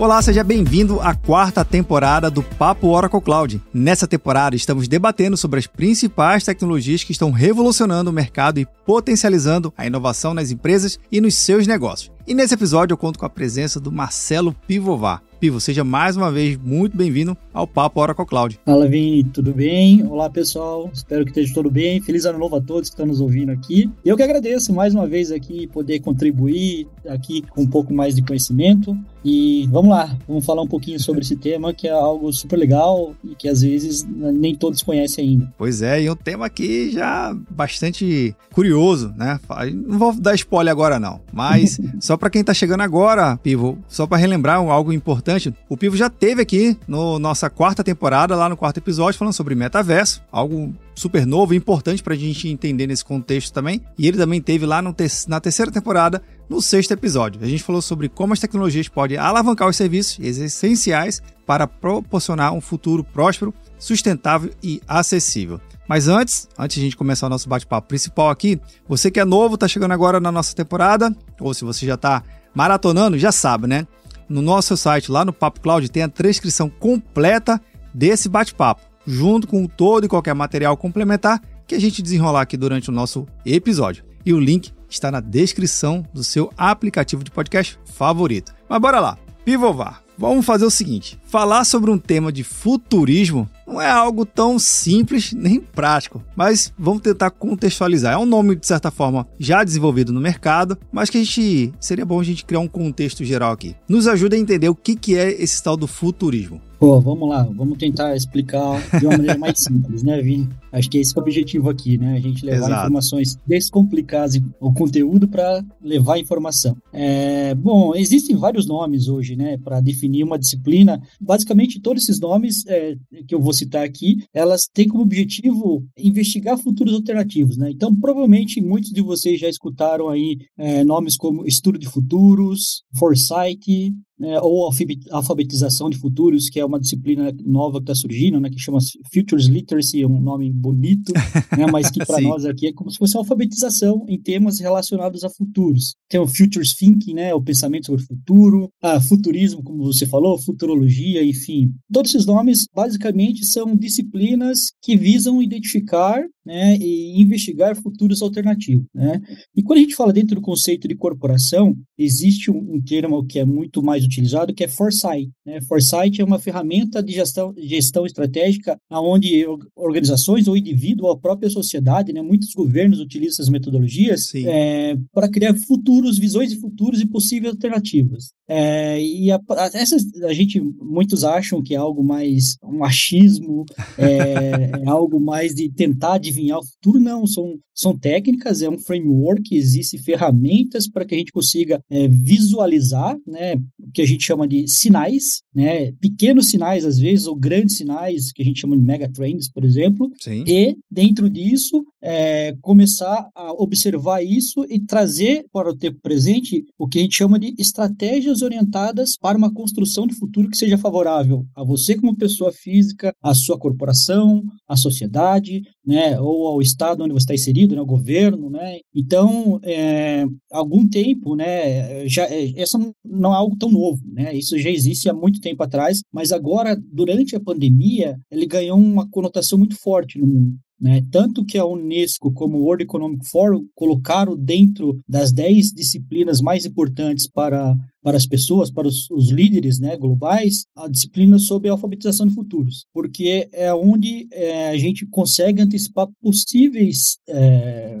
Olá, seja bem-vindo à quarta temporada do Papo Oracle Cloud. Nessa temporada, estamos debatendo sobre as principais tecnologias que estão revolucionando o mercado e potencializando a inovação nas empresas e nos seus negócios. E nesse episódio eu conto com a presença do Marcelo Pivovar. Pivo, seja mais uma vez muito bem-vindo ao Papo Oracle Cloud. Fala, Vini, tudo bem? Olá, pessoal. Espero que esteja tudo bem. Feliz ano novo a todos que estão nos ouvindo aqui. E eu que agradeço mais uma vez aqui poder contribuir aqui com um pouco mais de conhecimento. E vamos lá, vamos falar um pouquinho sobre esse tema que é algo super legal e que às vezes nem todos conhecem ainda. Pois é, e um tema aqui já bastante curioso, né? Não vou dar spoiler agora não, mas só para quem está chegando agora, Pivo, só para relembrar algo importante, o Pivo já teve aqui no nossa quarta temporada, lá no quarto episódio, falando sobre metaverso, algo super novo e importante para a gente entender nesse contexto também. E ele também teve lá te na terceira temporada, no sexto episódio. A gente falou sobre como as tecnologias podem alavancar os serviços essenciais para proporcionar um futuro próspero, sustentável e acessível. Mas antes, antes de a gente começar o nosso bate-papo principal aqui, você que é novo, está chegando agora na nossa temporada, ou se você já está maratonando, já sabe, né? No nosso site, lá no Papo Cloud, tem a transcrição completa desse bate-papo junto com todo e qualquer material complementar que a gente desenrolar aqui durante o nosso episódio. E o link está na descrição do seu aplicativo de podcast favorito. Mas bora lá, pivovar. Vamos fazer o seguinte: falar sobre um tema de futurismo não é algo tão simples nem prático, mas vamos tentar contextualizar. É um nome, de certa forma, já desenvolvido no mercado, mas que a gente seria bom a gente criar um contexto geral aqui. Nos ajuda a entender o que, que é esse tal do futurismo. Pô, vamos lá, vamos tentar explicar de uma maneira mais simples, né, Vini? Acho que esse é o objetivo aqui, né? A gente levar Exato. informações, descomplicar o conteúdo para levar informação. É, bom, existem vários nomes hoje, né, para definir uma disciplina. Basicamente, todos esses nomes é, que eu vou citar aqui, elas têm como objetivo investigar futuros alternativos, né? Então, provavelmente, muitos de vocês já escutaram aí é, nomes como estudo de futuros, foresight, né, ou alfabetização de futuros, que é uma disciplina nova que está surgindo, né, que chama Futures Literacy, é um nome bonito, né, mas que para nós aqui é como se fosse uma alfabetização em temas relacionados a futuros. Tem o Futures Thinking, né, o pensamento sobre o futuro, a futurismo, como você falou, futurologia, enfim. Todos esses nomes, basicamente, são disciplinas que visam identificar né, e investigar futuros alternativos. Né? E quando a gente fala dentro do conceito de corporação, existe um, um termo que é muito mais utilizado, que é foresight. Né? Foresight é uma ferramenta de gestão, gestão estratégica onde organizações ou indivíduo ou a própria sociedade, né, muitos governos utilizam essas metodologias é, para criar futuros, visões de futuros e possíveis alternativas. É, e a, essas, a gente, muitos acham que é algo mais um machismo, é, é algo mais de tentar adivinhar o futuro. Não, são, são técnicas, é um framework, existem ferramentas para que a gente consiga é, visualizar, né, o que a gente chama de sinais, né, pequenos sinais às vezes, ou grandes sinais, que a gente chama de megatrends, por exemplo, Sim. e dentro disso é, começar a observar isso e trazer para o tempo presente o que a gente chama de estratégias orientadas para uma construção de futuro que seja favorável a você como pessoa física, a sua corporação, à sociedade, né, ou ao estado onde você está inserido, né, ao governo, né. Então, é, algum tempo, né, já é, essa não é algo tão novo, né. Isso já existe há muito tempo atrás, mas agora durante a pandemia ele ganhou uma conotação muito forte no mundo. Né? Tanto que a Unesco, como o World Economic Forum, colocaram dentro das 10 disciplinas mais importantes para para as pessoas, para os, os, líderes né, globais, a disciplina sobre a alfabetização de futuros, porque é onde é, a gente consegue antecipar possíveis é,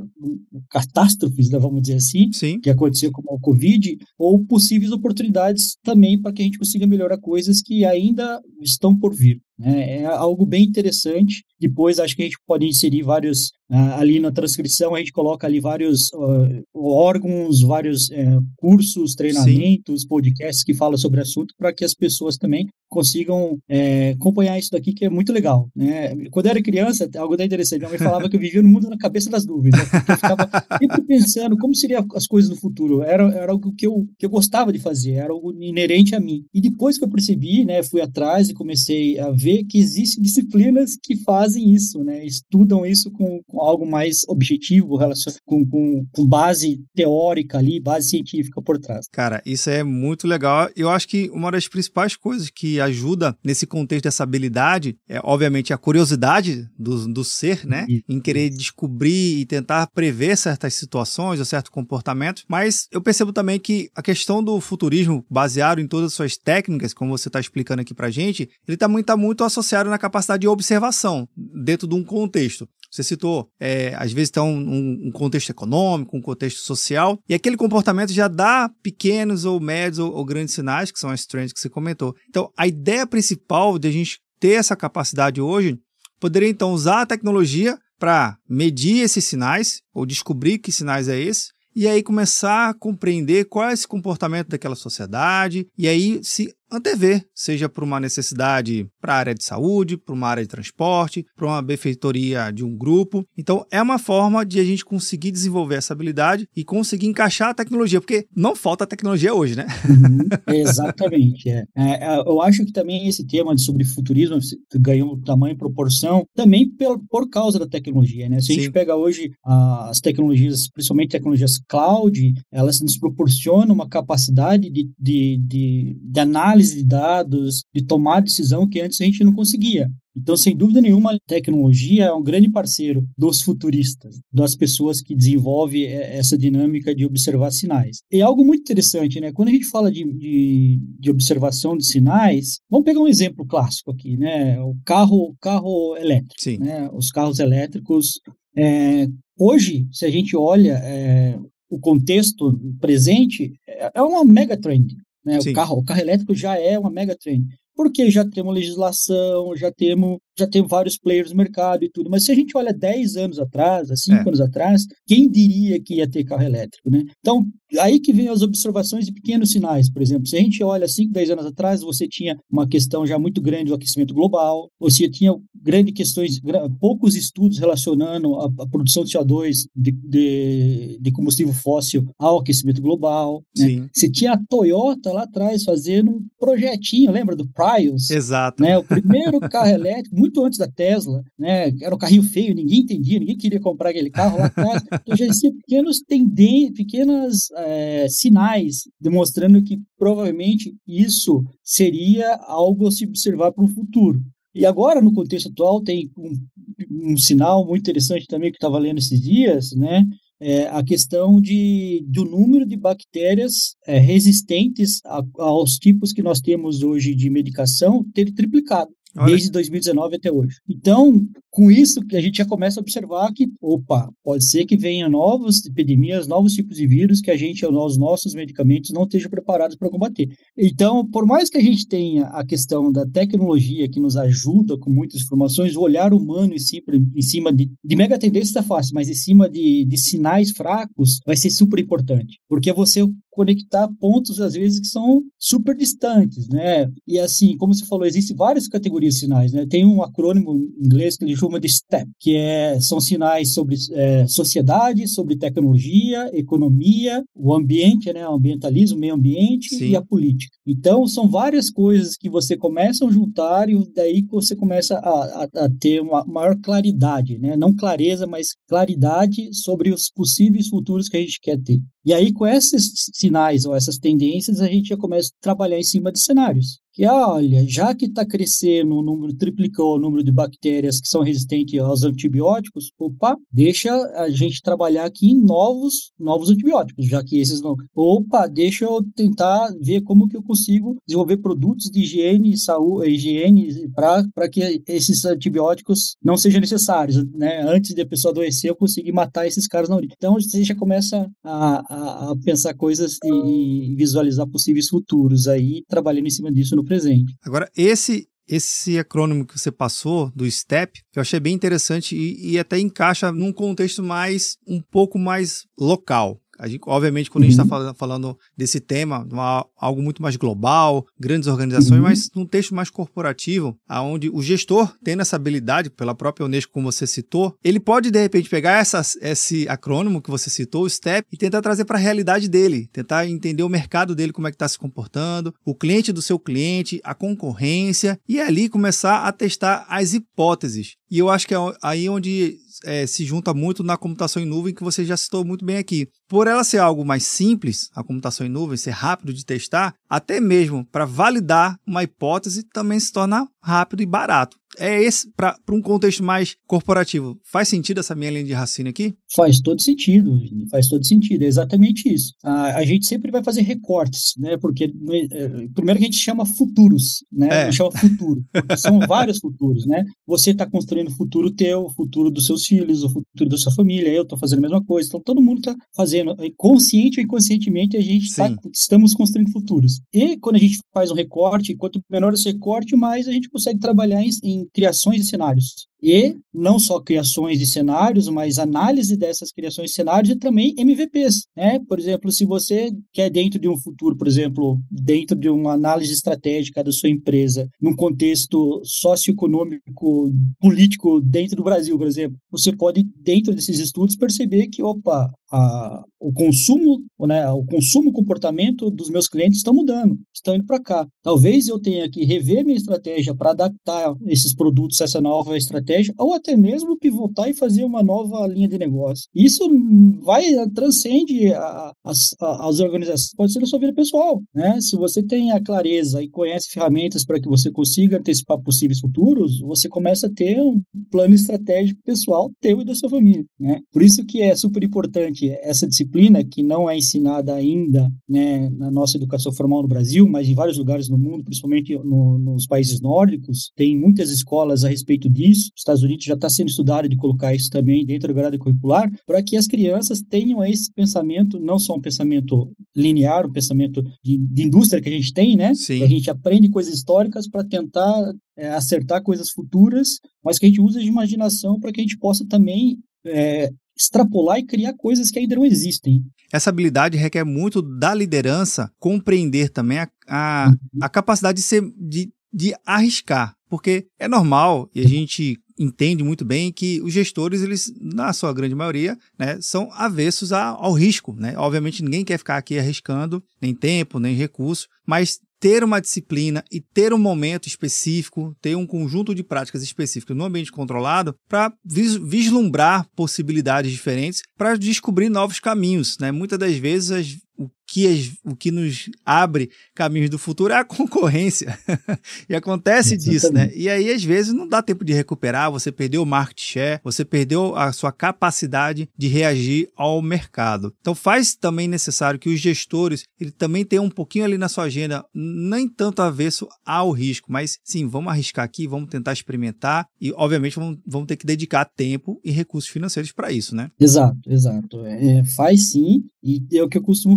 catástrofes, né, vamos dizer assim, Sim. que aconteceu com o Covid, ou possíveis oportunidades também para que a gente consiga melhorar coisas que ainda estão por vir. Né? É algo bem interessante. Depois, acho que a gente pode inserir vários ali na transcrição a gente coloca ali vários uh, órgãos, vários uh, cursos, treinamentos, Sim. podcasts que falam sobre o assunto para que as pessoas também consigam é, acompanhar isso daqui que é muito legal. Né? Quando eu era criança, algo da interessante, minha mãe falava que eu vivia no mundo na cabeça das nuvens, né? eu ficava sempre pensando como seriam as coisas no futuro. Era, era algo que eu, que eu gostava de fazer, era algo inerente a mim. E depois que eu percebi, né, fui atrás e comecei a ver que existem disciplinas que fazem isso, né? estudam isso com, com algo mais objetivo, com, com, com base teórica ali, base científica por trás. Cara, isso é muito legal. Eu acho que uma das principais coisas que ajuda nesse contexto dessa habilidade é, obviamente, a curiosidade do, do ser, né? Isso. Em querer descobrir e tentar prever certas situações ou certo comportamento. Mas eu percebo também que a questão do futurismo, baseado em todas as suas técnicas, como você está explicando aqui pra gente, ele está muito, tá muito associado na capacidade de observação dentro de um contexto. Você citou, é, às vezes tem um, um, contexto econômico, um contexto social, e aquele comportamento já dá pequenos ou médios ou, ou grandes sinais, que são as trends que você comentou. Então, a ideia principal de a gente ter essa capacidade hoje poderia então usar a tecnologia para medir esses sinais ou descobrir que sinais é esse e aí começar a compreender qual é esse comportamento daquela sociedade e aí se antever, seja por uma necessidade para a área de saúde, para uma área de transporte, para uma benfeitoria de um grupo. Então, é uma forma de a gente conseguir desenvolver essa habilidade e conseguir encaixar a tecnologia, porque não falta tecnologia hoje, né? Uhum, exatamente. É. É, é eu acho que também esse tema sobre futurismo ganhou tamanho e proporção também por, por causa da tecnologia, né? Se a Sim. gente pega hoje as tecnologias, principalmente tecnologias cloud, elas nos proporcionam uma capacidade de, de, de, de análise análise de dados, de tomar decisão que antes a gente não conseguia. Então, sem dúvida nenhuma, a tecnologia é um grande parceiro dos futuristas, das pessoas que desenvolvem é, essa dinâmica de observar sinais. E algo muito interessante, né? Quando a gente fala de, de, de observação de sinais, vamos pegar um exemplo clássico aqui, né? O carro, carro elétrico. Sim. Né? Os carros elétricos. É, hoje, se a gente olha é, o contexto presente, é, é uma mega trend. Né? O, carro, o carro elétrico já é uma mega porque já temos legislação, já temos, já temos vários players no mercado e tudo. Mas se a gente olha 10 anos atrás, há 5 é. anos atrás, quem diria que ia ter carro elétrico, né? Então, aí que vem as observações de pequenos sinais, por exemplo. Se a gente olha 5, 10 anos atrás, você tinha uma questão já muito grande do aquecimento global, você tinha grandes questões, poucos estudos relacionando a, a produção de CO2 de, de, de, combustível fóssil ao aquecimento global. Né? Você tinha a Toyota lá atrás fazendo um projetinho, lembra do Prius? Exato. Né? O primeiro carro elétrico, muito antes da Tesla, né? era um carrinho feio, ninguém entendia, ninguém queria comprar aquele carro lá atrás. Então já existiam pequenos tendências, pequenas é, sinais demonstrando que provavelmente isso seria algo a se observar para o futuro. E agora, no contexto atual, tem um, um sinal muito interessante também que estava lendo esses dias, né? É a questão de, do número de bactérias é, resistentes a, aos tipos que nós temos hoje de medicação ter triplicado. Olha. desde 2019 até hoje. Então, com isso, a gente já começa a observar que, opa, pode ser que venha novas epidemias, novos tipos de vírus que a gente, os nossos medicamentos não estejam preparados para combater. Então, por mais que a gente tenha a questão da tecnologia que nos ajuda com muitas informações, o olhar humano em cima, em cima de, de mega tendência está fácil, mas em cima de, de sinais fracos vai ser super importante, porque você conectar pontos, às vezes, que são super distantes, né? E assim, como você falou, existem várias categorias de sinais, né? Tem um acrônimo em inglês que ele chama de STEP, que é, são sinais sobre é, sociedade, sobre tecnologia, economia, o ambiente, né? O ambientalismo, o meio ambiente Sim. e a política. Então, são várias coisas que você começa a juntar e daí você começa a, a, a ter uma maior claridade, né? Não clareza, mas claridade sobre os possíveis futuros que a gente quer ter. E aí, com esses sinais ou essas tendências, a gente já começa a trabalhar em cima de cenários que, olha, já que está crescendo o número, triplicou o número de bactérias que são resistentes aos antibióticos, opa, deixa a gente trabalhar aqui em novos, novos antibióticos, já que esses não. Opa, deixa eu tentar ver como que eu consigo desenvolver produtos de higiene, saúde, higiene para que esses antibióticos não sejam necessários, né? Antes de a pessoa adoecer, eu conseguir matar esses caras na origem. Então, você já começa a, a, a pensar coisas e, e visualizar possíveis futuros aí, trabalhando em cima disso no presente. Agora, esse esse acrônimo que você passou do STEP, eu achei bem interessante e, e até encaixa num contexto mais um pouco mais local. Gente, obviamente, quando uhum. a gente está falando desse tema, uma, algo muito mais global, grandes organizações, uhum. mas num texto mais corporativo, aonde o gestor, tendo essa habilidade, pela própria Unesco, como você citou, ele pode, de repente, pegar essa, esse acrônimo que você citou, o STEP, e tentar trazer para a realidade dele, tentar entender o mercado dele, como é que está se comportando, o cliente do seu cliente, a concorrência, e ali começar a testar as hipóteses. E eu acho que é aí onde é, se junta muito na computação em nuvem, que você já citou muito bem aqui. Por ela ser algo mais simples, a computação em nuvem, ser rápido de testar, até mesmo para validar uma hipótese também se torna rápido e barato. É esse, para um contexto mais corporativo, faz sentido essa minha linha de raciocínio aqui? Faz todo sentido, faz todo sentido, é exatamente isso. A, a gente sempre vai fazer recortes, né? Porque é, primeiro que a gente chama futuros, né? É. A gente chama futuro, são vários futuros, né? Você está construindo o futuro teu, o futuro dos seus filhos, o futuro da sua família, eu estou fazendo a mesma coisa, então todo mundo está fazendo, consciente ou inconscientemente, a gente tá, estamos construindo futuros. E quando a gente faz um recorte, quanto menor esse recorte, mais a gente consegue trabalhar em, em criações de cenários e não só criações de cenários, mas análise dessas criações de cenários e também MVPs, né? Por exemplo, se você quer dentro de um futuro, por exemplo, dentro de uma análise estratégica da sua empresa, num contexto socioeconômico, político dentro do Brasil, por exemplo, você pode dentro desses estudos perceber que, opa, a, o consumo, né, o consumo, comportamento dos meus clientes estão mudando, estão indo para cá. Talvez eu tenha que rever minha estratégia para adaptar esses produtos a essa nova estratégia, ou até mesmo pivotar e fazer uma nova linha de negócio. Isso vai transcende a, as, a, as organizações, pode ser na sua vida pessoal, né? Se você tem a clareza e conhece ferramentas para que você consiga antecipar possíveis futuros, você começa a ter um plano estratégico pessoal teu e da sua família, né? Por isso que é super importante essa disciplina que não é ensinada ainda né, na nossa educação formal no Brasil, mas em vários lugares no mundo, principalmente no, nos países nórdicos, tem muitas escolas a respeito disso. Os Estados Unidos já está sendo estudado de colocar isso também dentro da grade curricular, para que as crianças tenham esse pensamento, não só um pensamento linear, um pensamento de, de indústria que a gente tem, né? Sim. A gente aprende coisas históricas para tentar é, acertar coisas futuras, mas que a gente usa de imaginação para que a gente possa também é, extrapolar e criar coisas que ainda não existem. Essa habilidade requer muito da liderança compreender também a, a, a capacidade de, ser, de, de arriscar, porque é normal e a gente entende muito bem que os gestores, eles, na sua grande maioria, né, são avessos ao risco. Né? Obviamente, ninguém quer ficar aqui arriscando nem tempo, nem recurso, mas ter uma disciplina e ter um momento específico, ter um conjunto de práticas específicas no ambiente controlado para vislumbrar possibilidades diferentes, para descobrir novos caminhos. Né? Muitas das vezes as, o que, o que nos abre caminhos do futuro é a concorrência. e acontece Exatamente. disso, né? E aí, às vezes, não dá tempo de recuperar, você perdeu o market share, você perdeu a sua capacidade de reagir ao mercado. Então, faz também necessário que os gestores ele também tenham um pouquinho ali na sua agenda, nem tanto avesso ao risco, mas sim, vamos arriscar aqui, vamos tentar experimentar e, obviamente, vamos, vamos ter que dedicar tempo e recursos financeiros para isso, né? Exato, exato. É, faz sim, e é o que eu costumo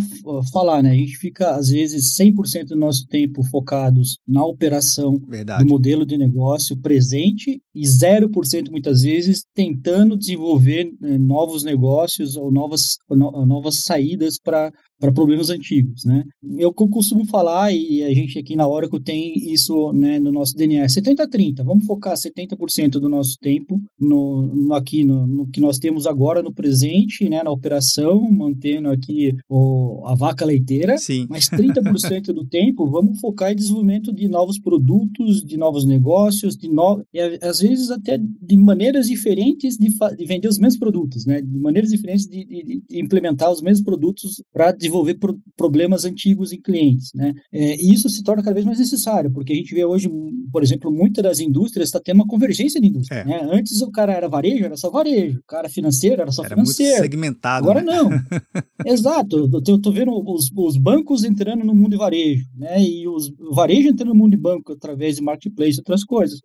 falar, né? A gente fica, às vezes, 100% do nosso tempo focados na operação Verdade. do modelo de negócio presente e 0% muitas vezes tentando desenvolver né, novos negócios ou novas, ou novas saídas para para problemas antigos, né? Eu costumo falar, e a gente aqui na Oracle tem isso né, no nosso DNA, 70-30, vamos focar 70% do nosso tempo no, no aqui no, no, que nós temos agora no presente, né, na operação, mantendo aqui o, a vaca leiteira, Sim. mas 30% do tempo vamos focar em desenvolvimento de novos produtos, de novos negócios, de no, e às vezes até de maneiras diferentes de, de vender os mesmos produtos, né? De maneiras diferentes de, de, de implementar os mesmos produtos para desenvolver desenvolver pro, problemas antigos em clientes, né? É, e isso se torna cada vez mais necessário, porque a gente vê hoje, por exemplo, muitas das indústrias está tendo uma convergência de indústria. É. Né? Antes o cara era varejo, era só varejo, o cara financeiro era só era financeiro. Muito segmentado. Agora né? não. Exato. Eu estou vendo os, os, bancos entrando no mundo de varejo, né? E os o varejo entrando no mundo de banco através de marketplace e outras coisas.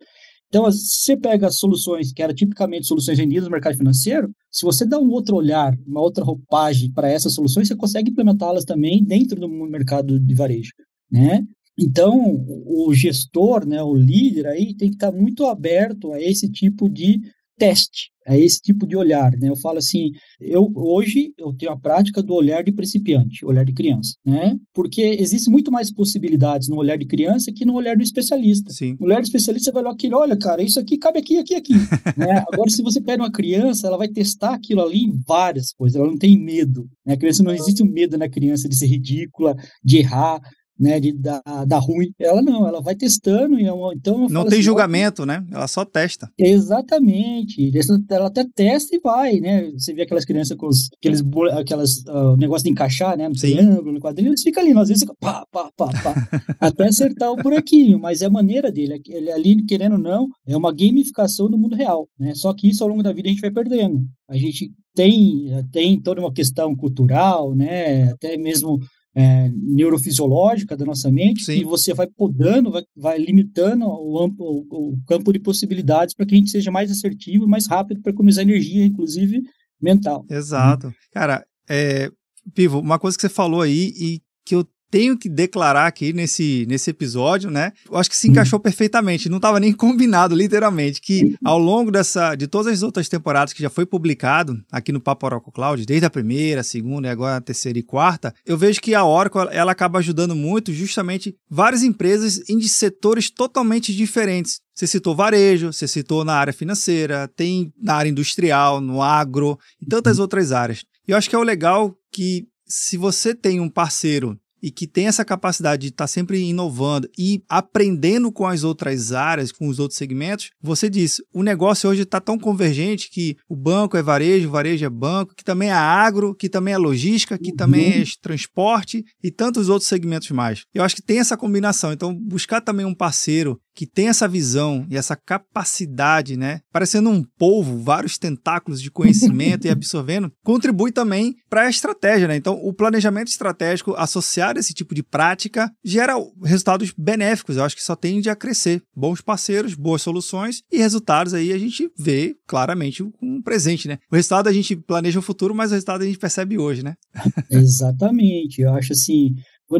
Então, se você pega soluções que eram tipicamente soluções vendidas no mercado financeiro, se você dá um outro olhar, uma outra roupagem para essas soluções, você consegue implementá-las também dentro do mercado de varejo, né? Então, o gestor, né, o líder aí tem que estar muito aberto a esse tipo de teste, a esse tipo de olhar, né? Eu falo assim, eu hoje eu tenho a prática do olhar de principiante, olhar de criança, né? Porque existe muito mais possibilidades no olhar de criança que no olhar do especialista. Sim. No olhar do especialista vai olhar aquilo, olha, cara, isso aqui cabe aqui, aqui, aqui, né? Agora se você pega uma criança, ela vai testar aquilo ali em várias coisas, ela não tem medo, né? A criança não existe um medo na criança de ser ridícula, de errar, né, de dar, dar ruim. Ela não, ela vai testando e é então não tem assim, julgamento, né? Ela só testa. Exatamente. Ela até testa e vai, né? Você vê aquelas crianças com os, aqueles aquelas uh, negócio de encaixar, né, no Sim. triângulo, no quadrilho, eles ficam ali, às vezes pá, pá, pá, pá, até acertar o buraquinho, mas é a maneira dele, ele ali querendo ou não, é uma gamificação do mundo real, né? Só que isso ao longo da vida a gente vai perdendo. A gente tem tem toda uma questão cultural, né? Até mesmo é, neurofisiológica da nossa mente, Sim. e você vai podando, vai, vai limitando o, amplo, o, campo de possibilidades para que a gente seja mais assertivo, mais rápido para economizar energia, inclusive mental. Exato. Cara, é, Pivo, uma coisa que você falou aí e que eu tenho que declarar aqui nesse, nesse episódio, né? Eu acho que se encaixou uhum. perfeitamente, não estava nem combinado, literalmente, que uhum. ao longo dessa, de todas as outras temporadas que já foi publicado aqui no Papo Oracle Cloud, desde a primeira, a segunda e agora a terceira e quarta, eu vejo que a Oracle ela acaba ajudando muito justamente várias empresas em setores totalmente diferentes. Você citou varejo, você citou na área financeira, tem na área industrial, no agro e tantas uhum. outras áreas. E eu acho que é o legal que se você tem um parceiro e que tem essa capacidade de estar tá sempre inovando e aprendendo com as outras áreas, com os outros segmentos, você disse, o negócio hoje está tão convergente que o banco é varejo, o varejo é banco, que também é agro, que também é logística, que uhum. também é transporte e tantos outros segmentos mais. Eu acho que tem essa combinação. Então, buscar também um parceiro que tem essa visão e essa capacidade, né, parecendo um polvo, vários tentáculos de conhecimento e absorvendo, contribui também para a estratégia, né? Então, o planejamento estratégico associado a esse tipo de prática gera resultados benéficos. Eu acho que só tende a crescer. Bons parceiros, boas soluções e resultados aí a gente vê claramente um presente, né? O resultado a gente planeja o futuro, mas o resultado a gente percebe hoje, né? Exatamente. Eu acho assim,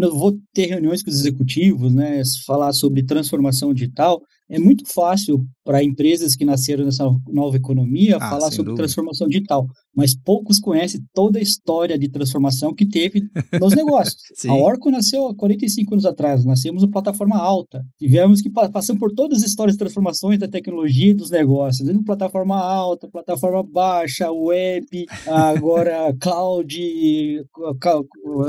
eu vou ter reuniões com os executivos, né, falar sobre transformação digital, é muito fácil para empresas que nasceram nessa nova economia ah, falar sobre dúvida. transformação digital, mas poucos conhecem toda a história de transformação que teve nos negócios. a Oracle nasceu há 45 anos atrás, nascemos uma plataforma alta, tivemos que passar por todas as histórias de transformações da tecnologia e dos negócios, desde plataforma alta, plataforma baixa, web, agora cloud,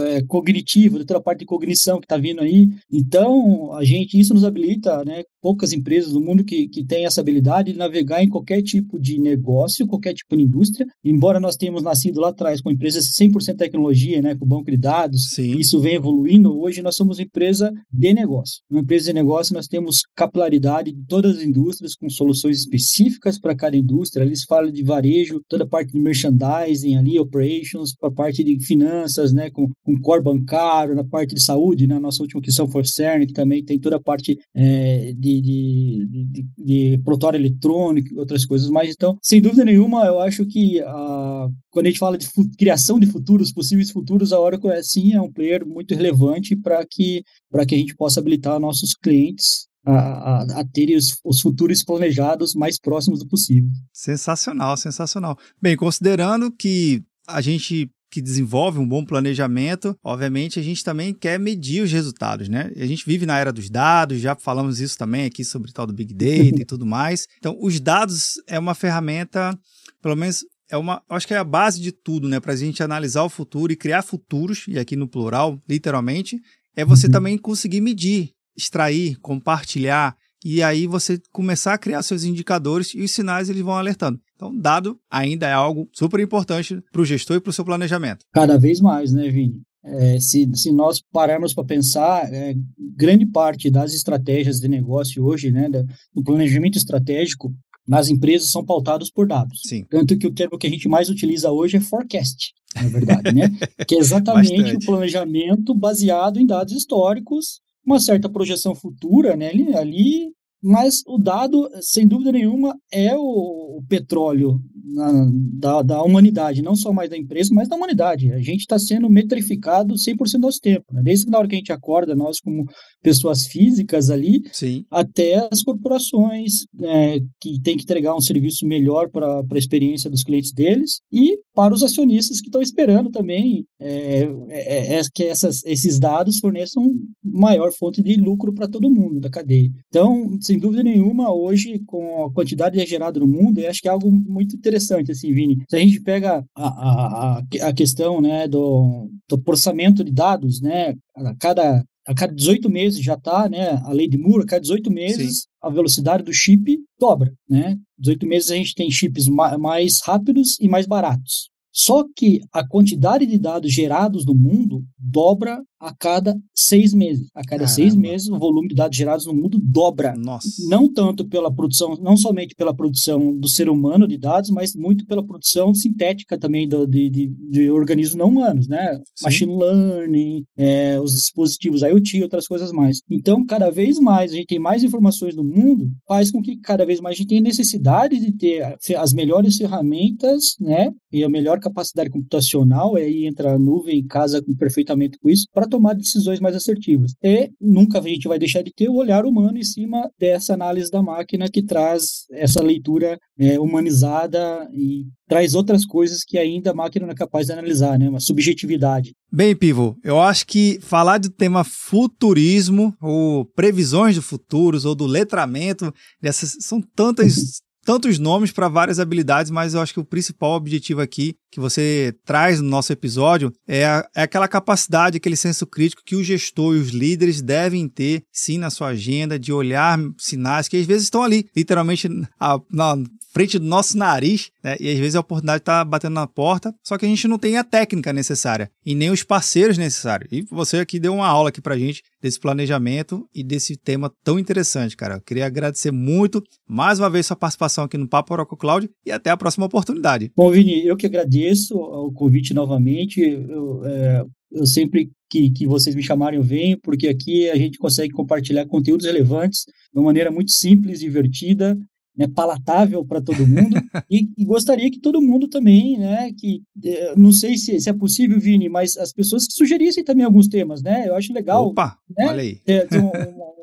é, cognitivo, toda a parte de cognição que está vindo aí. Então, a gente, isso nos habilita, né, poucas empresas do mundo que, que têm essa habilidade de navegar em qualquer tipo de negócio, qualquer tipo de indústria. Embora nós tenhamos nascido lá atrás com empresas 100% tecnologia, né, com banco de dados, Sim. isso vem evoluindo. Hoje nós somos empresa de negócio. Uma empresa de negócio nós temos capilaridade de todas as indústrias com soluções específicas para cada indústria. Eles falam de varejo, toda a parte de merchandising ali, operations, para a parte de finanças, né, com, com core bancário, na parte de saúde, né, nossa última questão foi CERN, que também tem toda a parte é, de de, de, de, de protótipo eletrônico e outras coisas mais. Então, sem dúvida nenhuma, eu acho que a, quando a gente fala de criação de futuros, possíveis futuros, a Oracle é, sim é um player muito relevante para que, que a gente possa habilitar nossos clientes a, a, a terem os, os, futuros planejados mais próximos do possível. Sensacional, sensacional. Bem, considerando que a gente que desenvolve um bom planejamento, obviamente a gente também quer medir os resultados, né? A gente vive na era dos dados, já falamos isso também aqui sobre o tal do Big Data e tudo mais. Então, os dados é uma ferramenta, pelo menos é uma, acho que é a base de tudo, né? Para a gente analisar o futuro e criar futuros, e aqui no plural, literalmente, é você uhum. também conseguir medir, extrair, compartilhar, e aí você começar a criar seus indicadores e os sinais eles vão alertando. Então, dado ainda é algo super importante para o gestor e para o seu planejamento. Cada vez mais, né, Vini? É, se, se nós pararmos para pensar, é, grande parte das estratégias de negócio hoje, né, do planejamento estratégico, nas empresas são pautados por dados. Sim. Tanto que o termo que a gente mais utiliza hoje é forecast, na verdade, né? que é exatamente o planejamento baseado em dados históricos, uma certa projeção futura, né? Ali, ali mas o dado, sem dúvida nenhuma, é o, o petróleo na, da, da humanidade, não só mais da empresa, mas da humanidade. A gente está sendo metrificado 100% do nosso tempo. Né? Desde a hora que a gente acorda, nós como pessoas físicas ali, Sim. até as corporações é, que têm que entregar um serviço melhor para a experiência dos clientes deles e para os acionistas que estão esperando também é, é, é, que essas, esses dados forneçam maior fonte de lucro para todo mundo da cadeia. Então, sem dúvida nenhuma, hoje, com a quantidade gerada no mundo, eu acho que é algo muito interessante, assim, Vini. Se a gente pega a, a, a questão né, do, do processamento de dados, né, cada, a cada 18 meses já está, né, a lei de Moore, a cada 18 meses Sim. a velocidade do chip dobra, né? 18 meses a gente tem chips mais rápidos e mais baratos. Só que a quantidade de dados gerados no mundo dobra a cada seis meses. A cada Caramba. seis meses, o volume de dados gerados no mundo dobra. Nossa. Não tanto pela produção, não somente pela produção do ser humano de dados, mas muito pela produção sintética também do, de, de, de, organismos não humanos, né? Sim. Machine learning, é, os dispositivos IoT e outras coisas mais. Então, cada vez mais a gente tem mais informações no mundo, faz com que cada vez mais a gente tenha necessidade de ter as melhores ferramentas, né? E a melhor capacidade computacional, aí entra a nuvem, casa perfeitamente com isso, para tomar decisões mais assertivas. E nunca a gente vai deixar de ter o olhar humano em cima dessa análise da máquina que traz essa leitura é, humanizada e traz outras coisas que ainda a máquina não é capaz de analisar, né? Uma subjetividade. Bem, Pivo, eu acho que falar do tema futurismo, ou previsões do futuros, ou do letramento, dessas são tantas tantos nomes para várias habilidades, mas eu acho que o principal objetivo aqui que você traz no nosso episódio é, a, é aquela capacidade, aquele senso crítico que o gestor e os líderes devem ter, sim, na sua agenda, de olhar sinais que às vezes estão ali, literalmente a, na frente do nosso nariz, né? E às vezes a oportunidade está batendo na porta, só que a gente não tem a técnica necessária e nem os parceiros necessários. E você aqui deu uma aula aqui pra gente desse planejamento e desse tema tão interessante, cara. Eu queria agradecer muito mais uma vez sua participação aqui no Papo Oracle Cloud e até a próxima oportunidade. Bom, Vini, eu que agradeço o convite novamente. Eu, é, eu sempre que, que vocês me chamarem, eu venho, porque aqui a gente consegue compartilhar conteúdos relevantes de uma maneira muito simples, divertida né, palatável para todo mundo e, e, gostaria que todo mundo também, né, que eh, não sei se, se, é possível, Vini, mas as pessoas que sugerissem também alguns temas, né, eu acho legal, Opa, né, olha aí. ter, ter um,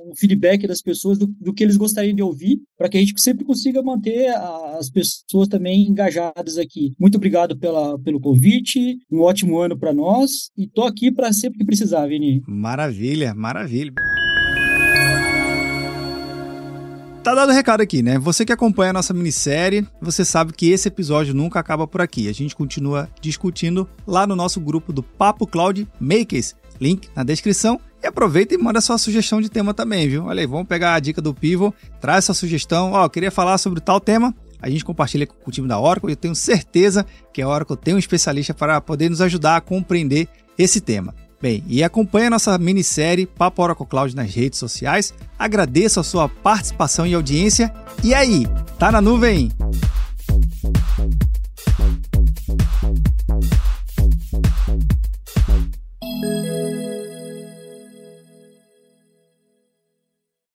um, feedback das pessoas do, do, que eles gostariam de ouvir, para que a gente sempre consiga manter as pessoas também engajadas aqui. Muito obrigado pela, pelo convite, um ótimo ano para nós e tô aqui para sempre que precisar, Vini. Maravilha, maravilha. Tá dado o recado aqui, né? Você que acompanha a nossa minissérie, você sabe que esse episódio nunca acaba por aqui. A gente continua discutindo lá no nosso grupo do Papo Cloud Makers. Link na descrição. E aproveita e manda sua sugestão de tema também, viu? Olha aí, vamos pegar a dica do Pivo, traz sua sugestão. Ó, queria falar sobre tal tema, a gente compartilha com o time da Oracle. Eu tenho certeza que a Oracle tem um especialista para poder nos ajudar a compreender esse tema. Bem, e acompanhe a nossa minissérie Papo Oracle Cloud nas redes sociais. Agradeço a sua participação e audiência. E aí, tá na nuvem?